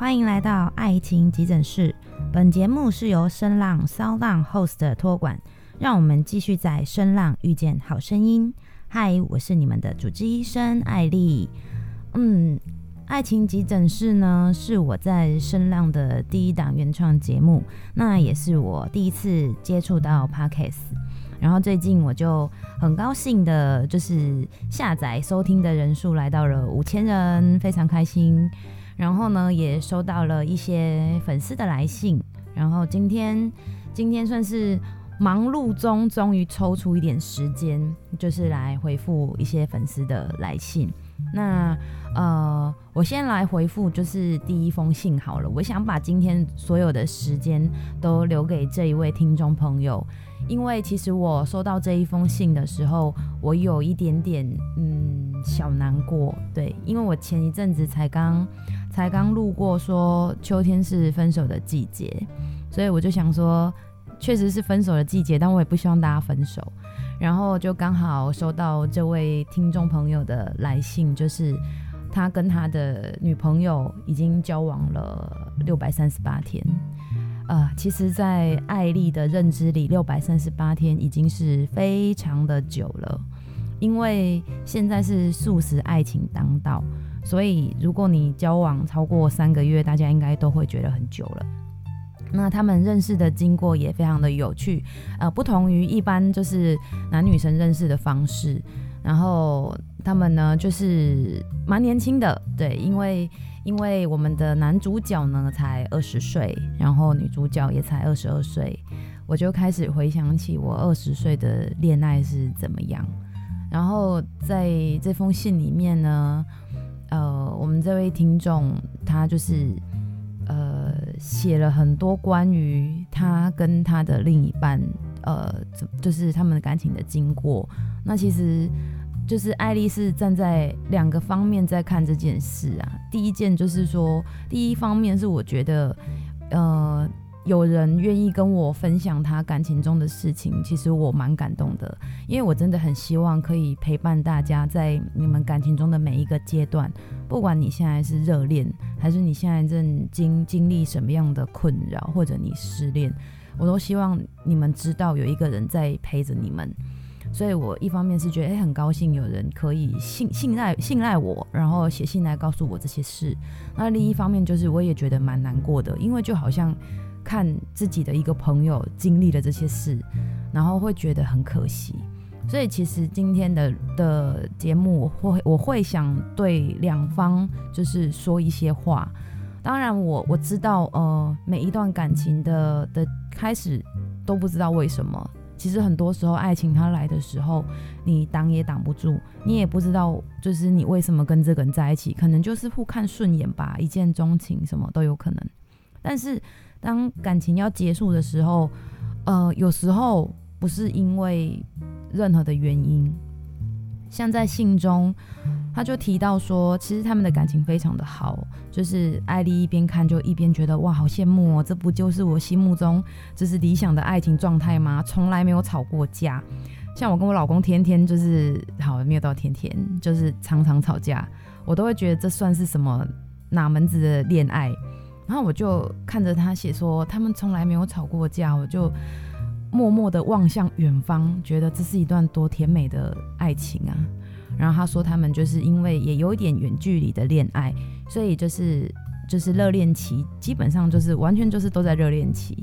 欢迎来到爱情急诊室。本节目是由声浪骚浪 host 托管，让我们继续在声浪遇见好声音。嗨，我是你们的主治医生艾莉。嗯，爱情急诊室呢是我在声浪的第一档原创节目，那也是我第一次接触到 podcast。然后最近我就很高兴的，就是下载收听的人数来到了五千人，非常开心。然后呢，也收到了一些粉丝的来信。然后今天，今天算是忙碌中，终于抽出一点时间，就是来回复一些粉丝的来信。那呃，我先来回复，就是第一封信好了。我想把今天所有的时间都留给这一位听众朋友，因为其实我收到这一封信的时候，我有一点点嗯小难过，对，因为我前一阵子才刚。才刚路过，说秋天是分手的季节，所以我就想说，确实是分手的季节，但我也不希望大家分手。然后就刚好收到这位听众朋友的来信，就是他跟他的女朋友已经交往了六百三十八天。呃，其实，在艾丽的认知里，六百三十八天已经是非常的久了，因为现在是速食爱情当道。所以，如果你交往超过三个月，大家应该都会觉得很久了。那他们认识的经过也非常的有趣，呃，不同于一般就是男女生认识的方式。然后他们呢，就是蛮年轻的，对，因为因为我们的男主角呢才二十岁，然后女主角也才二十二岁，我就开始回想起我二十岁的恋爱是怎么样。然后在这封信里面呢。呃，我们这位听众他就是呃写了很多关于他跟他的另一半呃，就是他们的感情的经过。那其实就是艾丽是站在两个方面在看这件事啊。第一件就是说，第一方面是我觉得呃。有人愿意跟我分享他感情中的事情，其实我蛮感动的，因为我真的很希望可以陪伴大家在你们感情中的每一个阶段，不管你现在是热恋，还是你现在正经经历什么样的困扰，或者你失恋，我都希望你们知道有一个人在陪着你们。所以我一方面是觉得，诶，很高兴有人可以信信赖信赖我，然后写信来告诉我这些事。那另一方面就是，我也觉得蛮难过的，因为就好像。看自己的一个朋友经历了这些事，然后会觉得很可惜。所以其实今天的的节目，我会我会想对两方就是说一些话。当然我，我知道，呃，每一段感情的的开始都不知道为什么。其实很多时候，爱情它来的时候，你挡也挡不住，你也不知道，就是你为什么跟这个人在一起，可能就是互看顺眼吧，一见钟情，什么都有可能。但是。当感情要结束的时候，呃，有时候不是因为任何的原因，像在信中，他就提到说，其实他们的感情非常的好，就是艾莉一边看就一边觉得哇，好羡慕哦，这不就是我心目中就是理想的爱情状态吗？从来没有吵过架，像我跟我老公天天就是好，没有到天天，就是常常吵架，我都会觉得这算是什么哪门子的恋爱？然后我就看着他写说，他们从来没有吵过架，我就默默的望向远方，觉得这是一段多甜美的爱情啊。然后他说，他们就是因为也有一点远距离的恋爱，所以就是就是热恋期，基本上就是完全就是都在热恋期，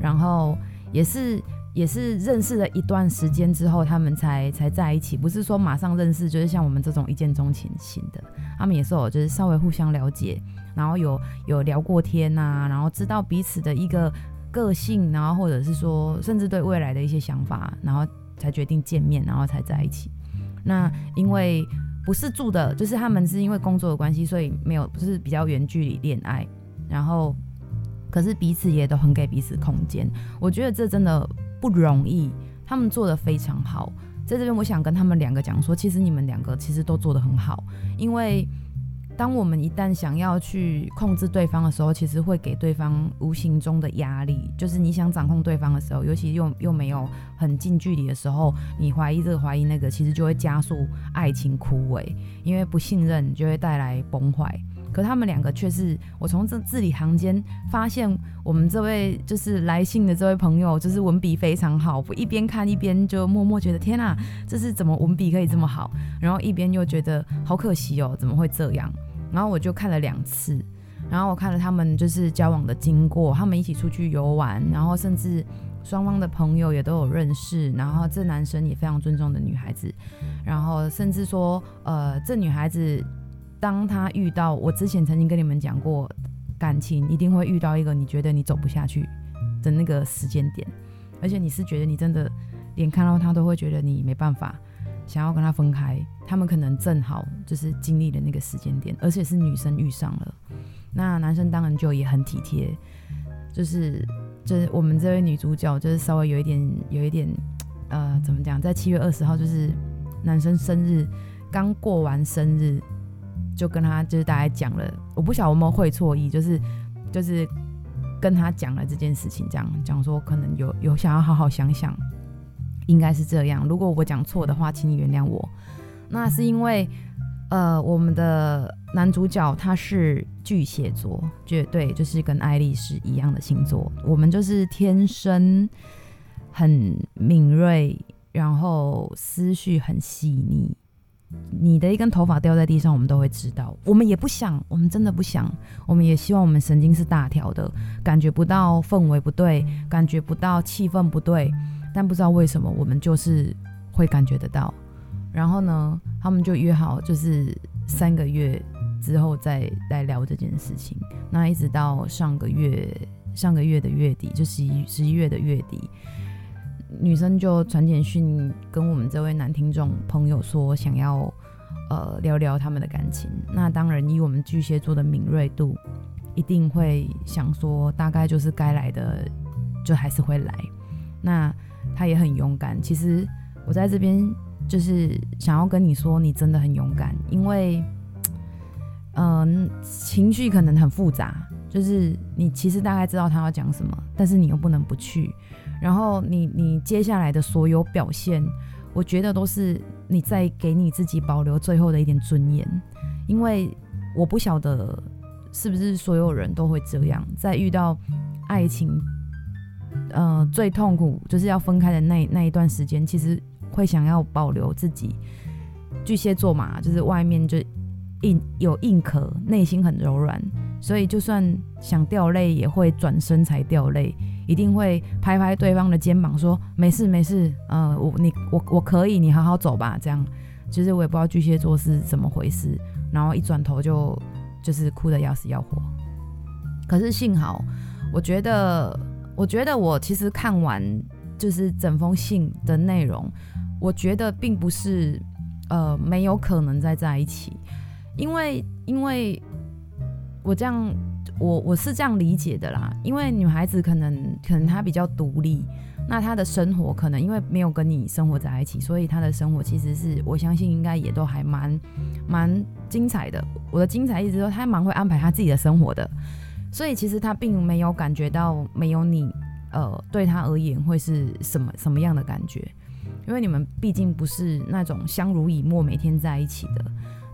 然后也是。也是认识了一段时间之后，他们才才在一起，不是说马上认识，就是像我们这种一见钟情型的。他们也是有，就是稍微互相了解，然后有有聊过天呐、然后知道彼此的一个个性，然后或者是说，甚至对未来的一些想法，然后才决定见面，然后才在一起。那因为不是住的，就是他们是因为工作的关系，所以没有，不是比较远距离恋爱。然后，可是彼此也都很给彼此空间。我觉得这真的。不容易，他们做得非常好。在这边，我想跟他们两个讲说，其实你们两个其实都做得很好。因为当我们一旦想要去控制对方的时候，其实会给对方无形中的压力。就是你想掌控对方的时候，尤其又又没有很近距离的时候，你怀疑这个怀疑那个，其实就会加速爱情枯萎。因为不信任就会带来崩坏。可他们两个却是我从这字里行间发现，我们这位就是来信的这位朋友，就是文笔非常好。我一边看一边就默默觉得天哪，这是怎么文笔可以这么好？然后一边又觉得好可惜哦，怎么会这样？然后我就看了两次，然后我看了他们就是交往的经过，他们一起出去游玩，然后甚至。双方的朋友也都有认识，然后这男生也非常尊重的女孩子，然后甚至说，呃，这女孩子 当他遇到我之前曾经跟你们讲过，感情一定会遇到一个你觉得你走不下去的那个时间点，而且你是觉得你真的连看到他都会觉得你没办法，想要跟他分开，他们可能正好就是经历了那个时间点，而且是女生遇上了，那男生当然就也很体贴，就是。就是我们这位女主角，就是稍微有一点，有一点，呃，怎么讲，在七月二十号，就是男生生日刚过完生日，就跟他就是大概讲了，我不晓得有没有会错意，就是就是跟他讲了这件事情，这样讲说可能有有想要好好想想，应该是这样。如果我讲错的话，请你原谅我。那是因为。呃，我们的男主角他是巨蟹座，绝对就是跟爱丽丝一样的星座。我们就是天生很敏锐，然后思绪很细腻。你的一根头发掉在地上，我们都会知道。我们也不想，我们真的不想。我们也希望我们神经是大条的，感觉不到氛围不对，感觉不到气氛不对，但不知道为什么，我们就是会感觉得到。然后呢，他们就约好，就是三个月之后再来聊这件事情。那一直到上个月，上个月的月底，就十一十一月的月底，女生就传简讯跟我们这位男听众朋友说，想要呃聊聊他们的感情。那当然，以我们巨蟹座的敏锐度，一定会想说，大概就是该来的，就还是会来。那他也很勇敢。其实我在这边。就是想要跟你说，你真的很勇敢，因为，嗯、情绪可能很复杂。就是你其实大概知道他要讲什么，但是你又不能不去。然后你你接下来的所有表现，我觉得都是你在给你自己保留最后的一点尊严。因为我不晓得是不是所有人都会这样，在遇到爱情，呃，最痛苦就是要分开的那那一段时间，其实。会想要保留自己，巨蟹座嘛，就是外面就硬有硬壳，内心很柔软，所以就算想掉泪，也会转身才掉泪，一定会拍拍对方的肩膀说没事没事，呃，我你我我可以，你好好走吧，这样。其实我也不知道巨蟹座是怎么回事，然后一转头就就是哭得要死要活。可是幸好，我觉得我觉得我其实看完就是整封信的内容。我觉得并不是，呃，没有可能再在一起，因为，因为我这样，我我是这样理解的啦。因为女孩子可能，可能她比较独立，那她的生活可能因为没有跟你生活在一起，所以她的生活其实是我相信应该也都还蛮蛮精彩的。我的精彩意思说，她蛮会安排她自己的生活的，所以其实她并没有感觉到没有你，呃，对她而言会是什么什么样的感觉。因为你们毕竟不是那种相濡以沫、每天在一起的。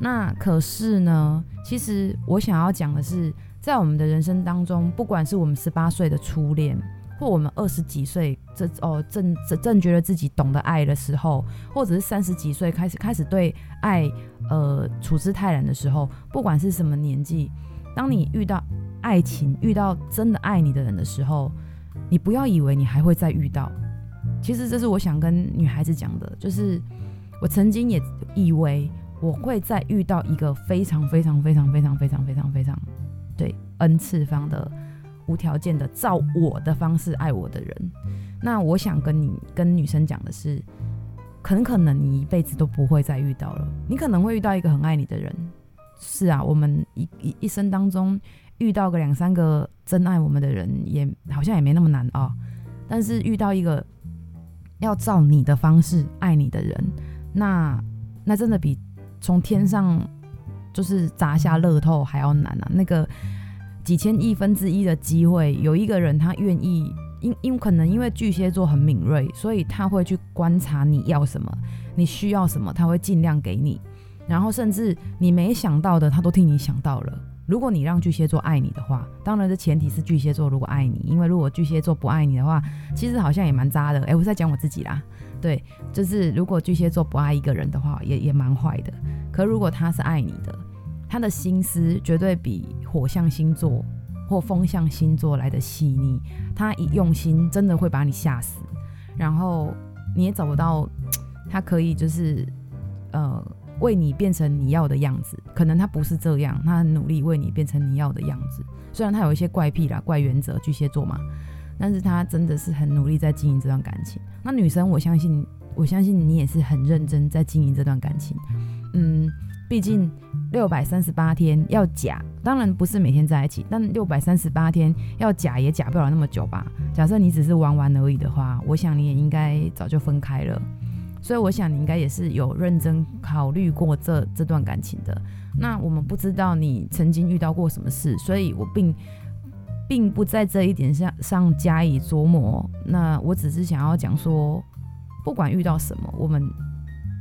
那可是呢，其实我想要讲的是，在我们的人生当中，不管是我们十八岁的初恋，或我们二十几岁这哦正正正觉得自己懂得爱的时候，或者是三十几岁开始开始对爱呃处之泰然的时候，不管是什么年纪，当你遇到爱情、遇到真的爱你的人的时候，你不要以为你还会再遇到。其实这是我想跟女孩子讲的，就是我曾经也以为我会再遇到一个非常非常非常非常非常非常非常对 N 次方的无条件的照我的方式爱我的人。那我想跟你跟女生讲的是，很可能你一辈子都不会再遇到了。你可能会遇到一个很爱你的人，是啊，我们一一一生当中遇到个两三个真爱我们的人，也好像也没那么难啊。但是遇到一个。要照你的方式爱你的人，那那真的比从天上就是砸下乐透还要难啊！那个几千亿分之一的机会，有一个人他愿意，因因可能因为巨蟹座很敏锐，所以他会去观察你要什么，你需要什么，他会尽量给你，然后甚至你没想到的，他都替你想到了。如果你让巨蟹座爱你的话，当然这前提是巨蟹座如果爱你，因为如果巨蟹座不爱你的话，其实好像也蛮渣的。诶、我是在讲我自己啦，对，就是如果巨蟹座不爱一个人的话，也也蛮坏的。可如果他是爱你的，他的心思绝对比火象星座或风象星座来得细腻，他一用心真的会把你吓死，然后你也找不到他可以就是呃。为你变成你要的样子，可能他不是这样，他很努力为你变成你要的样子。虽然他有一些怪癖啦、怪原则，巨蟹座嘛，但是他真的是很努力在经营这段感情。那女生，我相信，我相信你也是很认真在经营这段感情。嗯，毕竟六百三十八天要假，当然不是每天在一起，但六百三十八天要假也假不了那么久吧。假设你只是玩玩而已的话，我想你也应该早就分开了。所以我想你应该也是有认真考虑过这这段感情的。那我们不知道你曾经遇到过什么事，所以我并并不在这一点上上加以琢磨。那我只是想要讲说，不管遇到什么，我们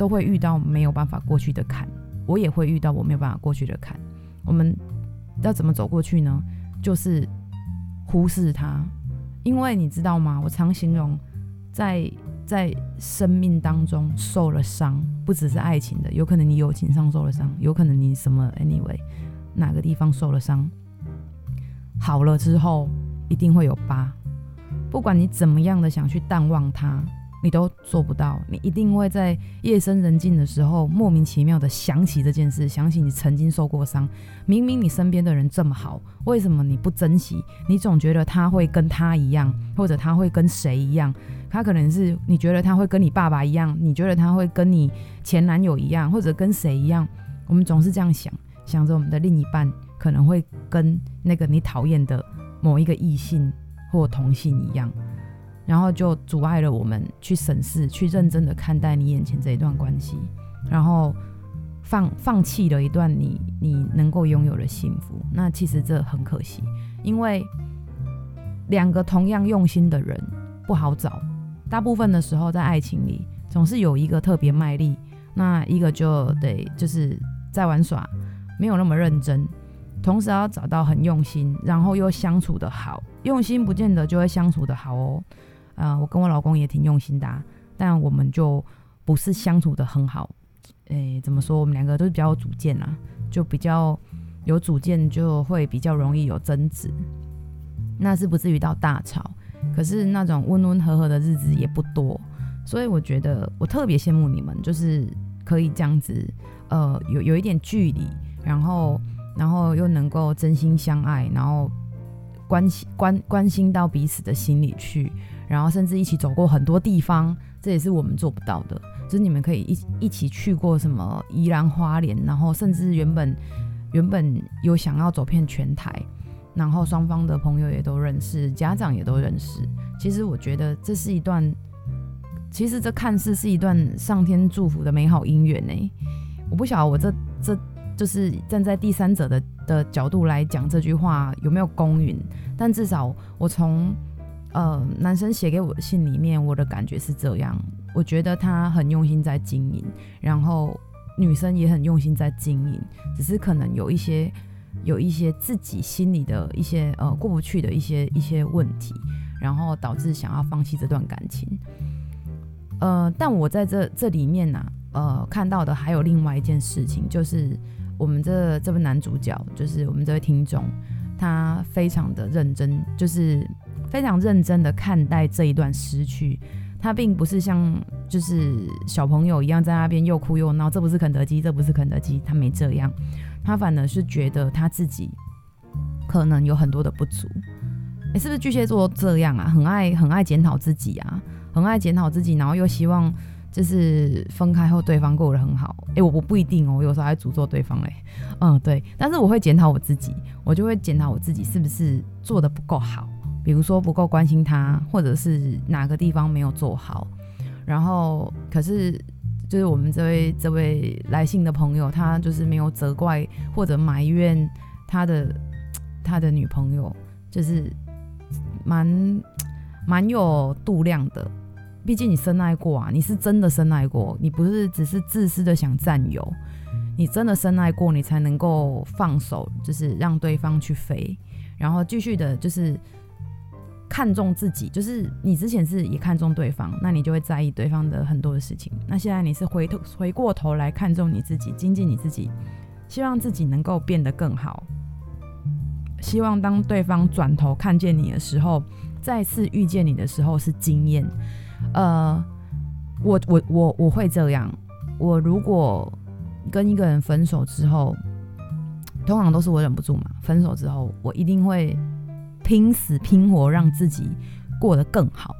都会遇到没有办法过去的坎。我也会遇到我没有办法过去的坎。我们要怎么走过去呢？就是忽视它，因为你知道吗？我常形容在。在生命当中受了伤，不只是爱情的，有可能你友情上受了伤，有可能你什么 anyway 哪个地方受了伤，好了之后一定会有疤，不管你怎么样的想去淡忘它。你都做不到，你一定会在夜深人静的时候莫名其妙的想起这件事，想起你曾经受过伤。明明你身边的人这么好，为什么你不珍惜？你总觉得他会跟他一样，或者他会跟谁一样？他可能是你觉得他会跟你爸爸一样，你觉得他会跟你前男友一样，或者跟谁一样？我们总是这样想，想着我们的另一半可能会跟那个你讨厌的某一个异性或同性一样。然后就阻碍了我们去审视、去认真的看待你眼前这一段关系，然后放放弃了一段你你能够拥有的幸福。那其实这很可惜，因为两个同样用心的人不好找。大部分的时候在爱情里，总是有一个特别卖力，那一个就得就是在玩耍，没有那么认真。同时要找到很用心，然后又相处得好，用心不见得就会相处得好哦。啊、呃，我跟我老公也挺用心的，但我们就不是相处得很好。诶、怎么说？我们两个都是比较有主见啊，就比较有主见，就会比较容易有争执。那是不至于到大吵，可是那种温温和和的日子也不多。所以我觉得我特别羡慕你们，就是可以这样子，呃，有有一点距离，然后然后又能够真心相爱，然后关心关关心到彼此的心里去。然后甚至一起走过很多地方，这也是我们做不到的。就是你们可以一一起去过什么宜兰花莲，然后甚至原本原本有想要走遍全台，然后双方的朋友也都认识，家长也都认识。其实我觉得这是一段，其实这看似是一段上天祝福的美好姻缘呢。我不晓得我这这就是站在第三者的的角度来讲这句话有没有公允，但至少我从。呃，男生写给我的信里面，我的感觉是这样。我觉得他很用心在经营，然后女生也很用心在经营，只是可能有一些有一些自己心里的一些呃过不去的一些一些问题，然后导致想要放弃这段感情。呃，但我在这这里面呢、呃，看到的还有另外一件事情，就是我们这这位男主角，就是我们这位听众，他非常的认真，就是。非常认真的看待这一段失去，他并不是像就是小朋友一样在那边又哭又闹，这不是肯德基，这不是肯德基，他没这样，他反而是觉得他自己可能有很多的不足。诶，是不是巨蟹座这样啊？很爱很爱检讨自己啊，很爱检讨自己，然后又希望就是分开后对方过得很好。诶，我我不一定哦，我有时候还诅咒对方嘞。嗯，对，但是我会检讨我自己，我就会检讨我自己是不是做的不够好。比如说不够关心他，或者是哪个地方没有做好，然后可是就是我们这位这位来信的朋友，他就是没有责怪或者埋怨他的他的女朋友，就是蛮蛮有度量的。毕竟你深爱过啊，你是真的深爱过，你不是只是自私的想占有。你真的深爱过，你才能够放手，就是让对方去飞，然后继续的，就是看重自己。就是你之前是也看重对方，那你就会在意对方的很多的事情。那现在你是回头回过头来看重你自己，精进你自己，希望自己能够变得更好。希望当对方转头看见你的时候，再次遇见你的时候是惊艳。呃，我我我我会这样。我如果跟一个人分手之后，通常都是我忍不住嘛。分手之后，我一定会拼死拼活让自己过得更好，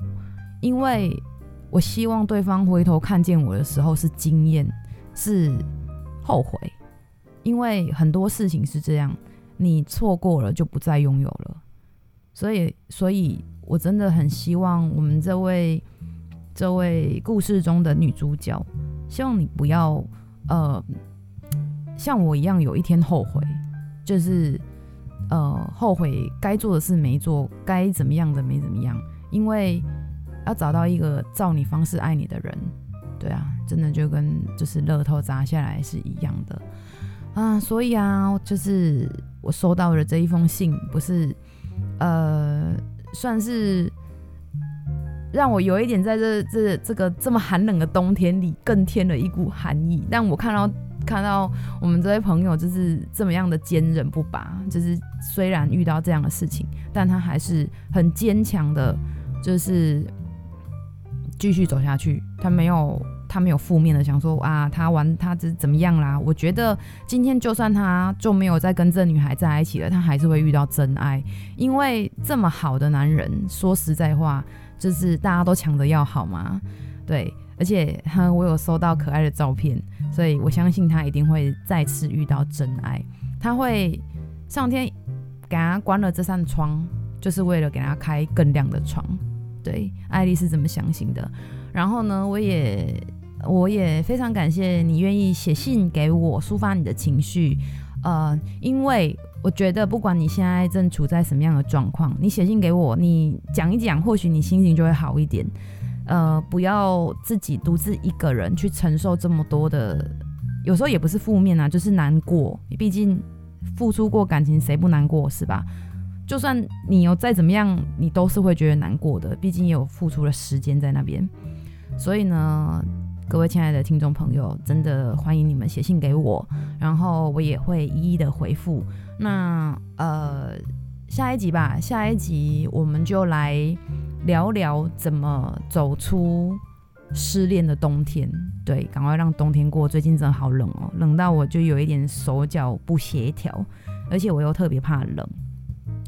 因为我希望对方回头看见我的时候是惊艳，是后悔。因为很多事情是这样。你错过了就不再拥有了，所以，所以我真的很希望我们这位这位故事中的女主角，希望你不要呃像我一样有一天后悔，就是呃后悔该做的事没做，该怎么样的没怎么样，因为要找到一个照你方式爱你的人，对啊，真的就跟就是乐透砸下来是一样的。啊，所以啊，就是我收到的这一封信，不是，呃，算是让我有一点在这这这个这么寒冷的冬天里更添了一股寒意。但我看到看到我们这位朋友就是这么样的坚韧不拔，就是虽然遇到这样的事情，但他还是很坚强的，就是继续走下去，他没有。他没有负面的想说啊，他玩他怎怎么样啦？我觉得今天就算他就没有再跟这女孩在一起了，他还是会遇到真爱，因为这么好的男人，说实在话，就是大家都抢着要好吗？对，而且哈，我有收到可爱的照片，所以我相信他一定会再次遇到真爱。他会上天给他关了这扇窗，就是为了给他开更亮的窗。对，艾丽是这么相信的。然后呢，我也。我也非常感谢你愿意写信给我抒发你的情绪，呃，因为我觉得不管你现在正处在什么样的状况，你写信给我，你讲一讲，或许你心情就会好一点。呃，不要自己独自一个人去承受这么多的，有时候也不是负面啊，就是难过。毕竟付出过感情，谁不难过是吧？就算你有再怎么样，你都是会觉得难过的。毕竟也有付出了时间在那边，所以呢。各位亲爱的听众朋友，真的欢迎你们写信给我，然后我也会一一的回复。那呃，下一集吧，下一集我们就来聊聊怎么走出失恋的冬天。对，赶快让冬天过。最近真的好冷哦，冷到我就有一点手脚不协调，而且我又特别怕冷，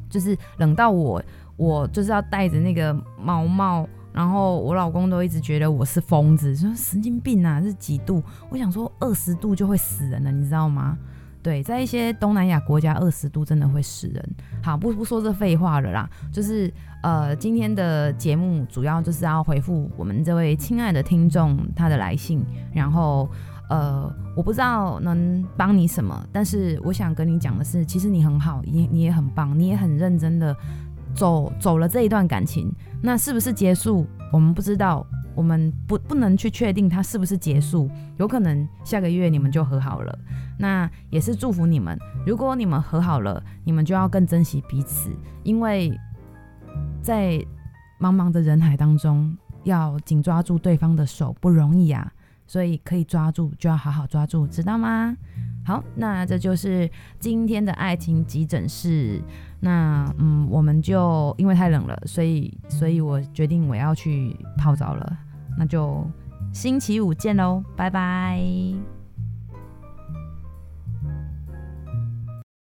就是冷到我，我就是要戴着那个毛帽。然后我老公都一直觉得我是疯子，说神经病啊，是几度？我想说二十度就会死人了，你知道吗？对，在一些东南亚国家，二十度真的会死人。好，不不说这废话了啦，就是呃，今天的节目主要就是要回复我们这位亲爱的听众他的来信，然后呃，我不知道能帮你什么，但是我想跟你讲的是，其实你很好，你你也很棒，你也很认真的。走走了这一段感情，那是不是结束？我们不知道，我们不不能去确定它是不是结束。有可能下个月你们就和好了，那也是祝福你们。如果你们和好了，你们就要更珍惜彼此，因为在茫茫的人海当中，要紧抓住对方的手不容易啊。所以可以抓住，就要好好抓住，知道吗？好，那这就是今天的爱情急诊室。那嗯，我们就因为太冷了，所以所以我决定我要去泡澡了。那就星期五见喽，拜拜。